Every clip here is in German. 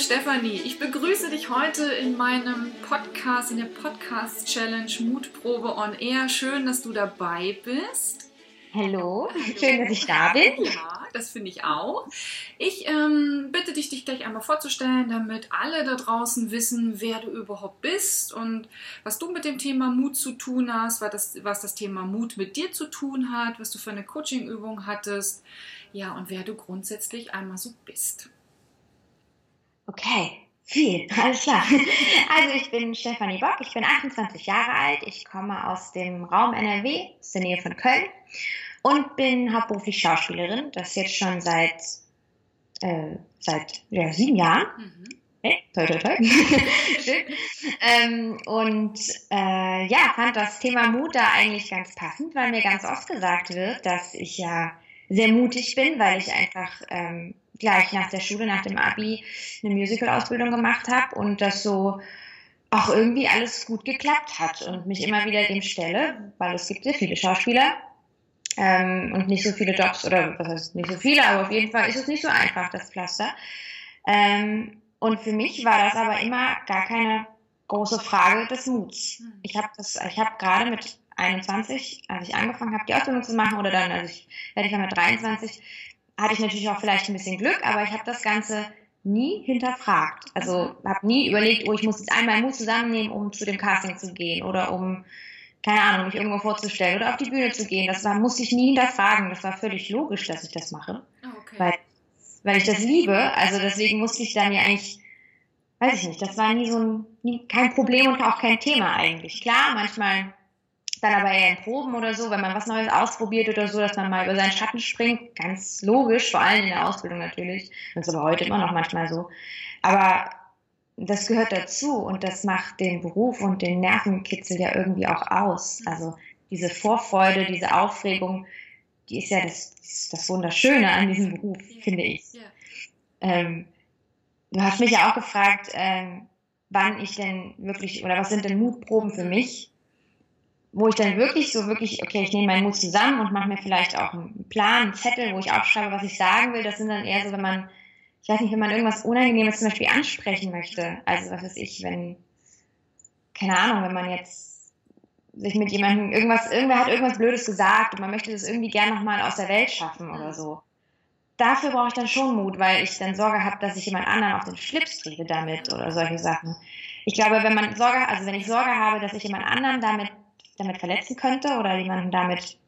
liebe Stefanie, ich begrüße dich heute in meinem Podcast, in der Podcast-Challenge Mutprobe on Air. Schön, dass du dabei bist. Hallo, schön, dass ich da bin. Ja, das finde ich auch. Ich ähm, bitte dich, dich gleich einmal vorzustellen, damit alle da draußen wissen, wer du überhaupt bist und was du mit dem Thema Mut zu tun hast, was das, was das Thema Mut mit dir zu tun hat, was du für eine Coachingübung hattest, ja, und wer du grundsätzlich einmal so bist. Okay, viel, alles klar. Also ich bin Stefanie Bock, ich bin 28 Jahre alt, ich komme aus dem Raum NRW, aus der Nähe von Köln und bin hauptberuflich Schauspielerin, das jetzt schon seit, äh, seit ja, sieben Jahren. Mhm. Hey, toi, toi, toi. Schön. Ähm, und äh, ja, fand das Thema Mut da eigentlich ganz passend, weil mir ganz oft gesagt wird, dass ich ja sehr mutig bin, weil ich einfach ähm, gleich nach der Schule, nach dem Abi eine Musical-Ausbildung gemacht habe und das so auch irgendwie alles gut geklappt hat und mich immer wieder dem stelle, weil es gibt sehr viele Schauspieler ähm, und nicht so viele Jobs oder was heißt nicht so viele, aber auf jeden Fall ist es nicht so einfach, das Pflaster. Ähm, und für mich war das aber immer gar keine große Frage des Muts. Ich habe das, ich habe gerade mit 21, als ich angefangen habe, die Ausbildung zu machen, oder dann, als ich, ich war mit 23, hatte ich natürlich auch vielleicht ein bisschen Glück, aber ich habe das Ganze nie hinterfragt. Also habe nie überlegt, oh, ich muss jetzt einmal Mut zusammennehmen, um zu dem Casting zu gehen oder um, keine Ahnung, mich irgendwo vorzustellen oder auf die Bühne zu gehen. Das war, musste ich nie hinterfragen. Das war völlig logisch, dass ich das mache. Oh, okay. Weil, weil ich das liebe. Also deswegen musste ich dann ja eigentlich, weiß ich nicht, das war nie so ein, nie, kein Problem und auch kein Thema eigentlich. Klar, manchmal dann aber eher in Proben oder so, wenn man was Neues ausprobiert oder so, dass man mal über seinen Schatten springt, ganz logisch, vor allem in der Ausbildung natürlich. Das ist aber heute immer noch manchmal so. Aber das gehört dazu und das macht den Beruf und den Nervenkitzel ja irgendwie auch aus. Also diese Vorfreude, diese Aufregung, die ist ja das, das Wunderschöne an diesem Beruf, finde ich. Ähm, du hast mich ja auch gefragt, ähm, wann ich denn wirklich, oder was sind denn Mutproben für mich? Wo ich dann wirklich so wirklich, okay, ich nehme meinen Mut zusammen und mache mir vielleicht auch einen Plan, einen Zettel, wo ich aufschreibe, was ich sagen will. Das sind dann eher so, wenn man, ich weiß nicht, wenn man irgendwas Unangenehmes zum Beispiel ansprechen möchte. Also was weiß ich, wenn, keine Ahnung, wenn man jetzt sich mit jemandem irgendwas, irgendwer hat irgendwas Blödes gesagt und man möchte das irgendwie gern nochmal aus der Welt schaffen oder so. Dafür brauche ich dann schon Mut, weil ich dann Sorge habe, dass ich jemand anderen auf den Schlips trete damit oder solche Sachen. Ich glaube, wenn man Sorge, also wenn ich Sorge habe, dass ich jemand anderen damit damit verletzen könnte oder jemanden damit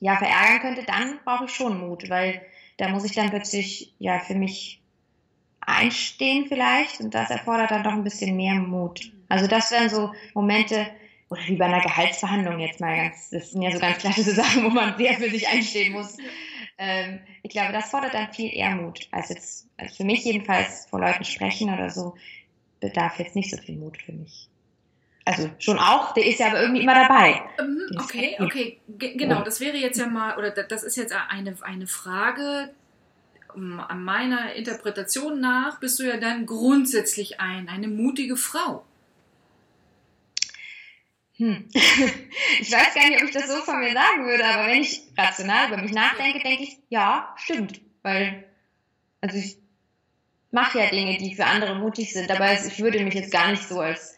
ja verärgern könnte, dann brauche ich schon Mut, weil da muss ich dann plötzlich ja für mich einstehen vielleicht und das erfordert dann doch ein bisschen mehr Mut. Also das wären so Momente, oder wie bei einer Gehaltsverhandlung jetzt mal ganz, das sind ja so ganz klassische Sachen, wo man sehr für sich einstehen muss. Ähm, ich glaube, das fordert dann viel eher Mut, als jetzt, als für mich jedenfalls vor Leuten sprechen oder so, bedarf jetzt nicht so viel Mut für mich. Also schon auch, der ist ja aber irgendwie immer dabei. Mhm, okay, okay, G genau, das wäre jetzt ja mal, oder das ist jetzt eine, eine Frage, an meiner Interpretation nach bist du ja dann grundsätzlich ein, eine mutige Frau. Hm. Ich weiß gar nicht, ob ich das so von mir sagen würde, aber wenn ich rational über mich nachdenke, denke ich, ja, stimmt. Weil, also ich mache ja Dinge, die für andere mutig sind, aber ich würde mich jetzt gar nicht so als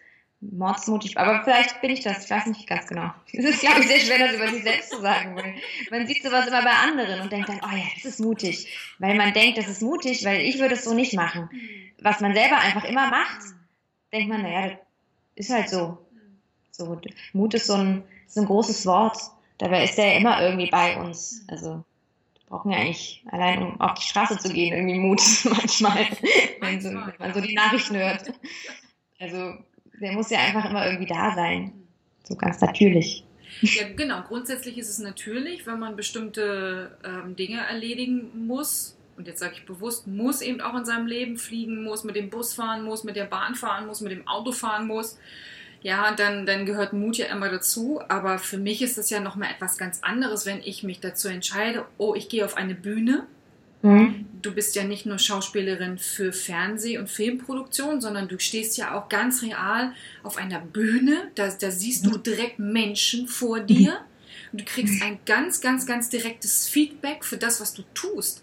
mordsmutig, aber vielleicht bin ich das, ich weiß nicht ganz genau. Es ist, glaube ich, sehr schwer, das über sich selbst zu sagen, weil man sieht sowas immer bei anderen und denkt dann, oh ja, das ist mutig, weil man denkt, das ist mutig, weil ich würde es so nicht machen. Was man selber einfach immer macht, denkt man, naja, ist halt so. so Mut ist so ein, so ein großes Wort, dabei ist der ja immer irgendwie bei uns. Also brauchen ja eigentlich allein, um auf die Straße zu gehen, irgendwie Mut manchmal, wenn, so, wenn man so die Nachrichten hört. Also der muss ja einfach immer irgendwie da sein. So ganz natürlich. Ja, genau. Grundsätzlich ist es natürlich, wenn man bestimmte ähm, Dinge erledigen muss. Und jetzt sage ich bewusst, muss eben auch in seinem Leben fliegen muss, mit dem Bus fahren muss, mit der Bahn fahren muss, mit dem Auto fahren muss. Ja, dann, dann gehört Mut ja immer dazu. Aber für mich ist es ja nochmal etwas ganz anderes, wenn ich mich dazu entscheide, oh, ich gehe auf eine Bühne Mhm. Du bist ja nicht nur Schauspielerin für Fernseh- und Filmproduktion, sondern du stehst ja auch ganz real auf einer Bühne. Da, da siehst du direkt Menschen vor dir und du kriegst ein ganz, ganz, ganz direktes Feedback für das, was du tust.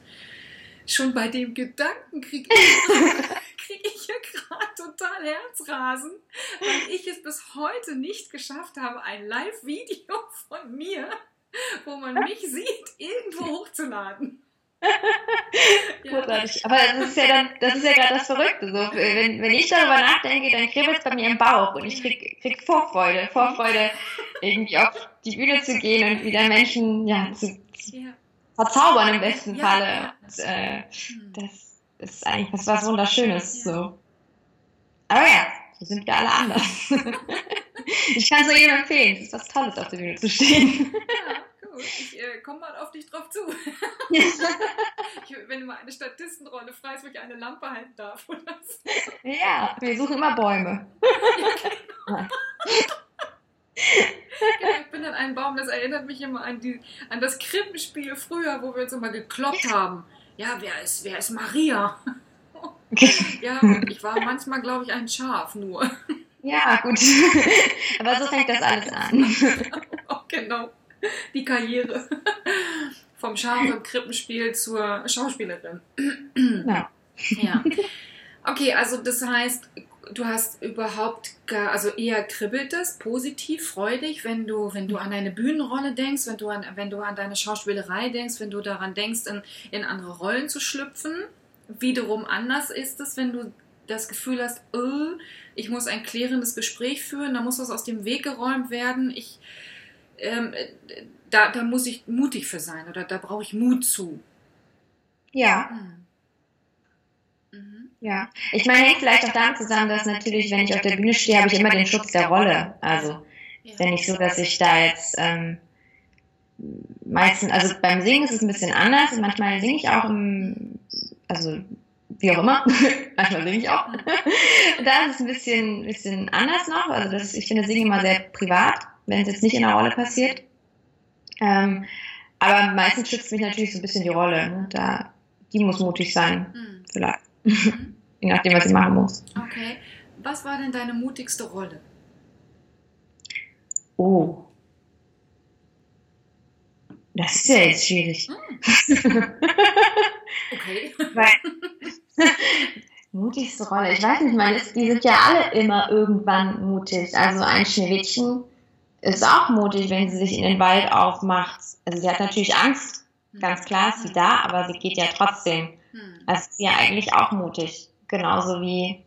Schon bei dem Gedanken kriege ich, kriege ich hier gerade total Herzrasen, weil ich es bis heute nicht geschafft habe, ein Live-Video von mir, wo man mich sieht, irgendwo hochzuladen. Großartig. Aber das ist ja dann, das ist ja gerade das Verrückte. So, wenn, wenn ich darüber nachdenke, dann kribbelt es bei mir im Bauch und ich krieg, krieg Vorfreude, Vorfreude, irgendwie auf die Bühne zu gehen und wieder Menschen ja, zu, zu verzaubern im besten Falle. Und, äh, hm. das ist eigentlich was, was Wunderschönes. So. Aber ja, so sind wir alle anders. ich kann es nur jedem empfehlen. Es ist was Tolles, auf der Bühne zu stehen. Gut. Ich äh, komme mal auf dich drauf zu. ich, wenn du mal eine Statistenrolle freist, wo ich eine Lampe halten darf. Oder so. Ja, wir suchen immer Bäume. ja, genau. ich bin dann ein Baum, das erinnert mich immer an, die, an das Krippenspiel früher, wo wir uns immer gekloppt haben. Ja, wer ist, wer ist Maria? ja, und ich war manchmal, glaube ich, ein Schaf nur. Ja, gut. Aber so fängt das alles an. genau. die Karriere. Vom Schaf im Krippenspiel zur Schauspielerin. Ja. ja. Okay, also das heißt, du hast überhaupt gar, also eher kribbelt es, positiv, freudig, wenn du, wenn du an deine Bühnenrolle denkst, wenn du an, wenn du an deine Schauspielerei denkst, wenn du daran denkst, in, in andere Rollen zu schlüpfen. Wiederum anders ist es, wenn du das Gefühl hast, oh, ich muss ein klärendes Gespräch führen, da muss was aus dem Weg geräumt werden, ich ähm, da, da muss ich mutig für sein oder da brauche ich Mut zu. Ja. Hm. Mhm. Ja, ich meine, hängt vielleicht auch damit zusammen, dass natürlich, wenn ich auf der Bühne stehe, habe ich immer den Schutz der Rolle. Also, ja. ist ja nicht so, dass ich da jetzt ähm, meistens, also beim Singen ist es ein bisschen anders. Manchmal singe ich auch im, also wie auch immer, manchmal singe ich auch. da ist es ein bisschen, bisschen anders noch. Also das, ich finde Singen immer sehr privat wenn es jetzt nicht in der Rolle passiert. Ähm, aber meistens schützt mich natürlich so ein bisschen die Rolle. Ne? Da, die muss mutig sein, mhm. vielleicht. Mhm. Je nachdem, was sie machen muss. Okay. Was war denn deine mutigste Rolle? Oh. Das ist ja jetzt schwierig. Mhm. okay. Weil, mutigste Rolle. Ich weiß nicht, meine, die sind ja alle immer irgendwann mutig. Also ein Schneewittchen ist auch mutig, wenn sie sich in den Wald aufmacht. Also sie hat natürlich Angst, ganz klar ist sie da, aber sie geht ja trotzdem. Das ist ja eigentlich auch mutig. Genauso wie,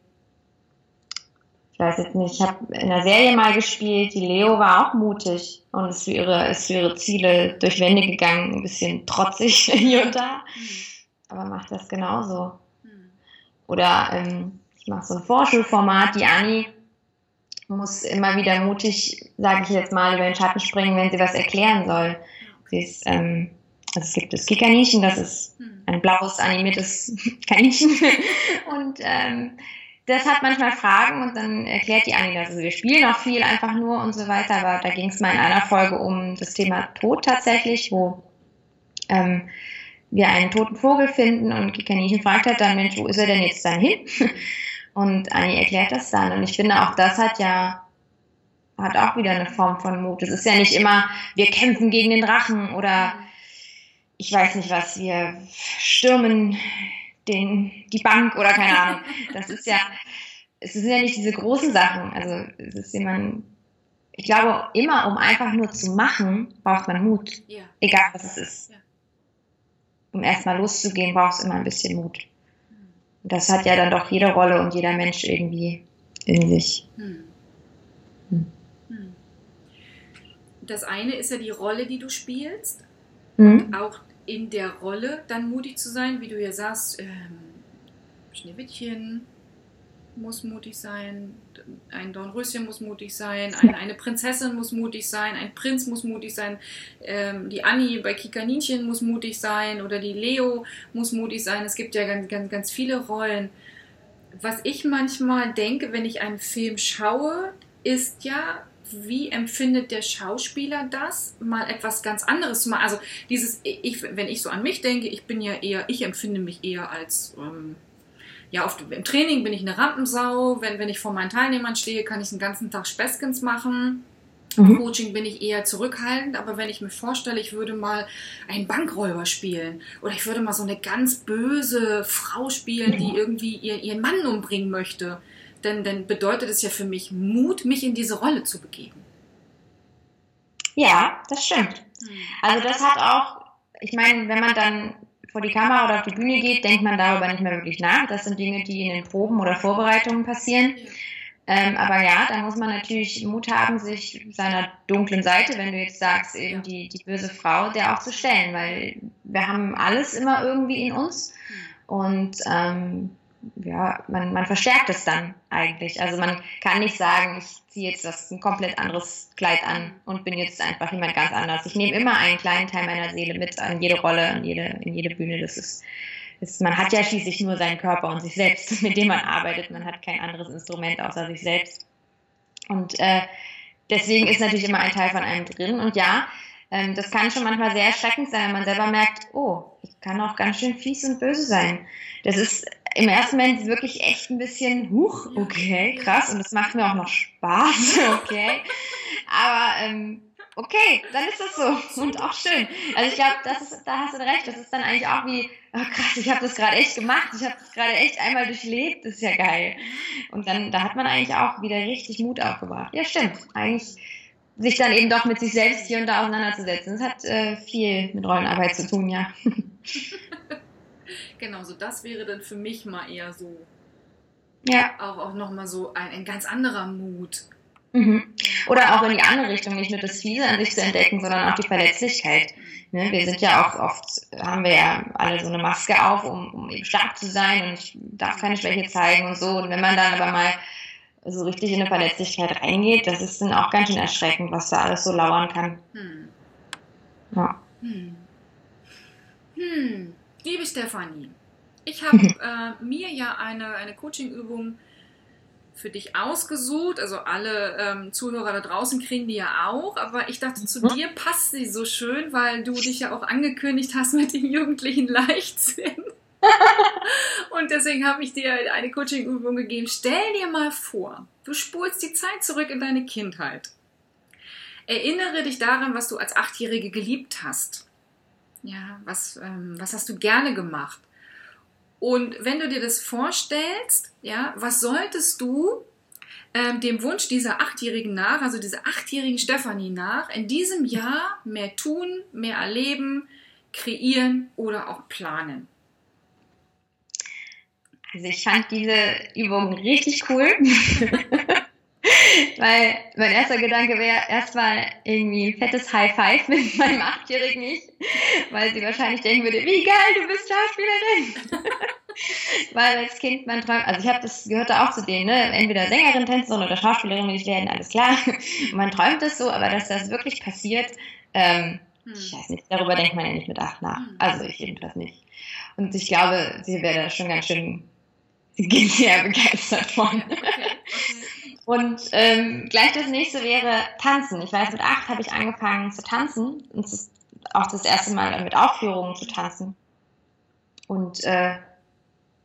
ich weiß jetzt nicht, ich habe in der Serie mal gespielt, die Leo war auch mutig und ist für ihre, ist für ihre Ziele durch Wände gegangen, ein bisschen trotzig hier und da, aber macht das genauso. Oder ähm, ich mache so ein Vorschulformat, die Anni muss immer wieder mutig, sage ich jetzt mal, über den Schatten springen, wenn sie was erklären soll. Sie ist, ähm, also es gibt das Kikaninchen, das ist hm. ein blaues animiertes Kaninchen. und ähm, das hat manchmal Fragen und dann erklärt die Annie das. Also wir spielen auch viel einfach nur und so weiter, aber da ging es mal in einer Folge um das Thema Tod tatsächlich, wo ähm, wir einen toten Vogel finden und Kikaninchen fragt halt dann, Mensch, wo ist er denn jetzt dann hin? Und Annie erklärt das dann. Und ich finde, auch das hat ja, hat auch wieder eine Form von Mut. Es ist ja nicht immer, wir kämpfen gegen den Drachen oder ich weiß nicht was, wir stürmen den, die Bank oder keine Ahnung. Das ist ja, es sind ja nicht diese großen Sachen. Also, es ist jemand, ich glaube, immer um einfach nur zu machen, braucht man Mut. Ja. Egal was es ist. Ja. Um erstmal loszugehen, braucht es immer ein bisschen Mut das hat ja dann doch jede Rolle und jeder Mensch irgendwie in sich. Hm. Hm. hm. Das eine ist ja die Rolle, die du spielst. Mhm. Und auch in der Rolle dann mutig zu sein, wie du ja sagst, ähm, Schneewittchen, muss mutig sein, ein Dornröschen muss mutig sein, eine, eine, Prinzessin muss mutig sein, ein Prinz muss mutig sein, ähm, die Annie bei Kikaninchen muss mutig sein oder die Leo muss mutig sein. Es gibt ja ganz, ganz, ganz viele Rollen. Was ich manchmal denke, wenn ich einen Film schaue, ist ja, wie empfindet der Schauspieler das, mal etwas ganz anderes zu machen? Also dieses, ich, wenn ich so an mich denke, ich bin ja eher, ich empfinde mich eher als ähm, ja, oft im Training bin ich eine Rampensau. Wenn, wenn ich vor meinen Teilnehmern stehe, kann ich den ganzen Tag Späßkens machen. Mhm. Coaching bin ich eher zurückhaltend, aber wenn ich mir vorstelle, ich würde mal einen Bankräuber spielen oder ich würde mal so eine ganz böse Frau spielen, die irgendwie ihr, ihren Mann umbringen möchte, dann, dann bedeutet es ja für mich Mut, mich in diese Rolle zu begeben. Ja, das stimmt. Hm. Also das hat auch, ich meine, wenn man dann vor die Kamera oder auf die Bühne geht, denkt man darüber nicht mehr wirklich nach. Das sind Dinge, die in den Proben oder Vorbereitungen passieren. Ähm, aber ja, da muss man natürlich Mut haben, sich seiner dunklen Seite, wenn du jetzt sagst, eben die, die böse Frau, der auch zu stellen, weil wir haben alles immer irgendwie in uns und ähm, ja, man, man verstärkt es dann eigentlich. Also man kann nicht sagen, ich ziehe jetzt das ein komplett anderes Kleid an und bin jetzt einfach jemand ganz anders. Ich nehme immer einen kleinen Teil meiner Seele mit an jede Rolle, in jede, in jede Bühne. Das ist ist, man hat ja schließlich nur seinen Körper und sich selbst, mit dem man arbeitet. Man hat kein anderes Instrument außer sich selbst. Und äh, deswegen ist natürlich immer ein Teil von einem drin. Und ja, ähm, das kann schon manchmal sehr erschreckend sein, wenn man selber merkt, oh, ich kann auch ganz schön fies und böse sein. Das ist im ersten Moment wirklich echt ein bisschen, huch, okay, krass. Und das macht mir auch noch Spaß, okay. Aber ähm, okay, dann ist das so und auch schön. Also ich glaube, das ist, da hast du recht, das ist dann eigentlich auch wie, oh krass, ich habe das gerade echt gemacht, ich habe das gerade echt einmal durchlebt, das ist ja geil. Und dann, da hat man eigentlich auch wieder richtig Mut aufgebracht. Ja, stimmt. Eigentlich sich dann eben doch mit sich selbst hier und da auseinanderzusetzen. Das hat äh, viel mit Rollenarbeit zu tun, ja. genau, so das wäre dann für mich mal eher so. Ja. Auch, auch nochmal so ein, ein ganz anderer Mut. Mhm. Oder auch in die andere Richtung, nicht nur das Fiese an sich zu entdecken, sondern auch die Verletzlichkeit. Ne? Wir sind ja auch oft, haben wir ja alle so eine Maske auf, um, um eben stark zu sein und ich darf keine Schwäche zeigen und so. Und wenn man dann aber mal so richtig in eine Verletzlichkeit reingeht, das ist dann auch ganz schön erschreckend, was da alles so lauern kann. Hm. Ja. Hm. Hm. Liebe Stefanie, ich habe äh, mir ja eine, eine Coaching-Übung für dich ausgesucht. Also alle ähm, Zuhörer da draußen kriegen die ja auch. Aber ich dachte, zu mhm. dir passt sie so schön, weil du dich ja auch angekündigt hast mit dem jugendlichen Leichtsinn. Und deswegen habe ich dir eine Coaching-Übung gegeben. Stell dir mal vor, du spulst die Zeit zurück in deine Kindheit. Erinnere dich daran, was du als Achtjährige geliebt hast. Ja, was, ähm, was hast du gerne gemacht? Und wenn du dir das vorstellst, ja, was solltest du ähm, dem Wunsch dieser Achtjährigen nach, also dieser achtjährigen Stefanie nach, in diesem Jahr mehr tun, mehr erleben, kreieren oder auch planen? Also ich fand diese Übung richtig cool. Weil mein erster Gedanke wäre erstmal irgendwie fettes High Five mit meinem achtjährigen Ich, weil sie wahrscheinlich denken würde, wie geil, du bist Schauspielerin. weil als Kind man träumt, also ich habe das gehörte auch zu denen, ne? entweder Sängerin, Tänzerin oder Schauspielerin will ich werden, alles klar. man träumt es so, aber dass das wirklich passiert, ähm, hm. ich weiß nicht, darüber denkt man ja nicht mit acht nach. Hm. Also ich jedenfalls nicht. Und ich glaube, sie wäre da schon ganz schön, sie geht sehr begeistert von. Okay, okay. Und ähm, gleich das nächste wäre Tanzen. Ich weiß, mit acht habe ich angefangen zu tanzen. Und es ist auch das erste Mal mit Aufführungen zu tanzen. Und äh,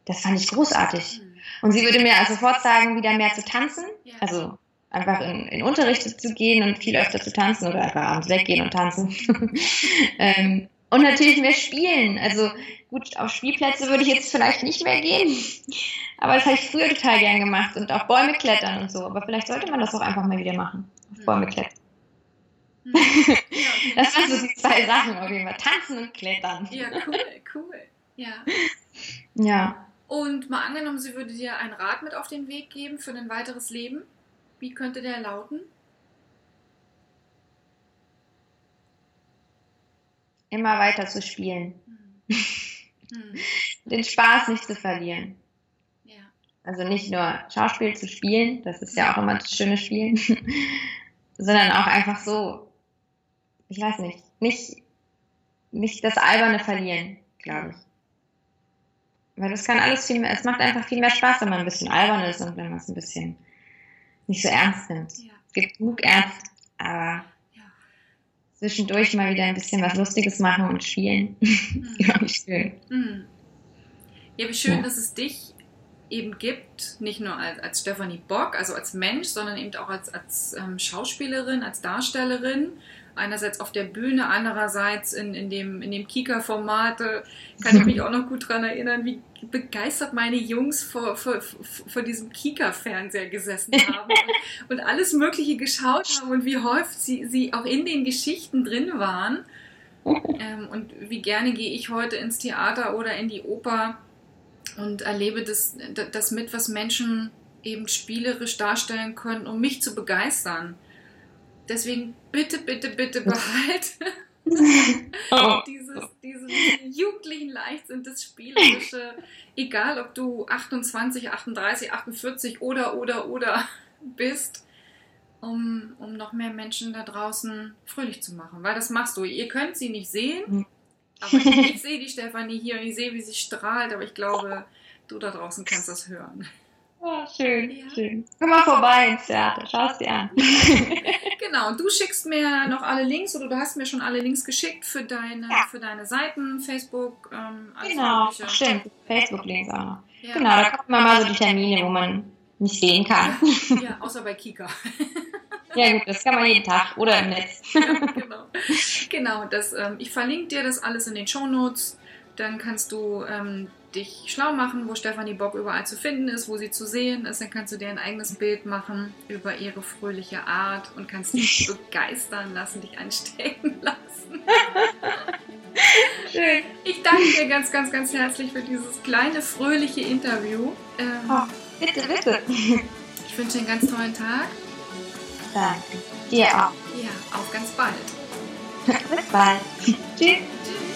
das fand ich großartig. Mhm. Und sie würde mir also sofort sagen, wieder mehr zu tanzen. Also einfach in, in Unterricht zu gehen und viel öfter zu tanzen oder einfach abends weggehen und tanzen. ähm, und natürlich mehr spielen. Also gut, auf Spielplätze würde ich jetzt vielleicht nicht mehr gehen. Aber das habe ich früher total gern gemacht und auch Bäume klettern und so. Aber vielleicht sollte man das auch einfach mal wieder machen. Auf Bäume klettern. Hm. das waren so die zwei Sachen auf jeden Fall. Tanzen und klettern. Ja, cool, cool. Ja. Ja. Und mal angenommen, sie würde dir einen Rat mit auf den Weg geben für ein weiteres Leben. Wie könnte der lauten? Immer weiter zu spielen. Hm. Hm. Den Spaß nicht zu verlieren. Ja. Also nicht nur Schauspiel zu spielen, das ist ja auch immer das schöne Spielen, sondern auch einfach so, ich weiß nicht, nicht, nicht das Alberne verlieren, glaube ich. Weil das kann alles viel mehr, es macht einfach viel mehr Spaß, wenn man ein bisschen albern ist und wenn man es ein bisschen nicht so ernst nimmt. Ja. Es gibt genug Ernst, aber. Zwischendurch mal wieder ein bisschen was Lustiges machen und spielen. Mhm. ja, wie schön. Mhm. Ja, wie schön, ja. dass es dich eben gibt, nicht nur als, als Stephanie Bock, also als Mensch, sondern eben auch als, als ähm, Schauspielerin, als Darstellerin. Einerseits auf der Bühne, andererseits in, in dem, in dem Kika-Format. Kann ich mich auch noch gut daran erinnern, wie begeistert meine Jungs vor, vor, vor diesem Kika-Fernseher gesessen haben und, und, alles Mögliche geschaut haben und wie häufig sie, sie auch in den Geschichten drin waren. Ähm, und wie gerne gehe ich heute ins Theater oder in die Oper und erlebe das, das mit, was Menschen eben spielerisch darstellen können, um mich zu begeistern. Deswegen bitte, bitte, bitte behalte oh. dieses, dieses jugendlichen Leichtsinn, das Spielerische, egal ob du 28, 38, 48 oder, oder, oder bist, um, um noch mehr Menschen da draußen fröhlich zu machen. Weil das machst du. Ihr könnt sie nicht sehen, aber ich, ich sehe die Stefanie hier und ich sehe, wie sie strahlt, aber ich glaube, du da draußen kannst das hören. Oh, schön, ja. schön. Komm mal vorbei ins Theater, schau es dir an. genau, du schickst mir noch alle Links oder du hast mir schon alle Links geschickt für deine, ja. für deine Seiten, Facebook, ähm, alles Genau, mögliche. stimmt, Facebook-Links auch noch. Ja. Genau, da kommen mal so die Termine, wo man nicht sehen kann. Ja, außer bei Kika. Ja gut, das kann man jeden Tag oder im Netz. Ja, genau. genau das, ähm, ich verlinke dir das alles in den Show Notes. Dann kannst du ähm, dich schlau machen, wo Stefanie Bock überall zu finden ist, wo sie zu sehen ist. Dann kannst du dir ein eigenes Bild machen über ihre fröhliche Art und kannst dich begeistern lassen, dich anstecken lassen. Schön. Ich danke dir ganz, ganz, ganz herzlich für dieses kleine, fröhliche Interview. Ähm, oh, bitte, bitte. Ich wünsche dir einen ganz tollen Tag. Danke. Dir auch. Ja, auf ganz bald. Bis bald. Tschüss. Tschüss.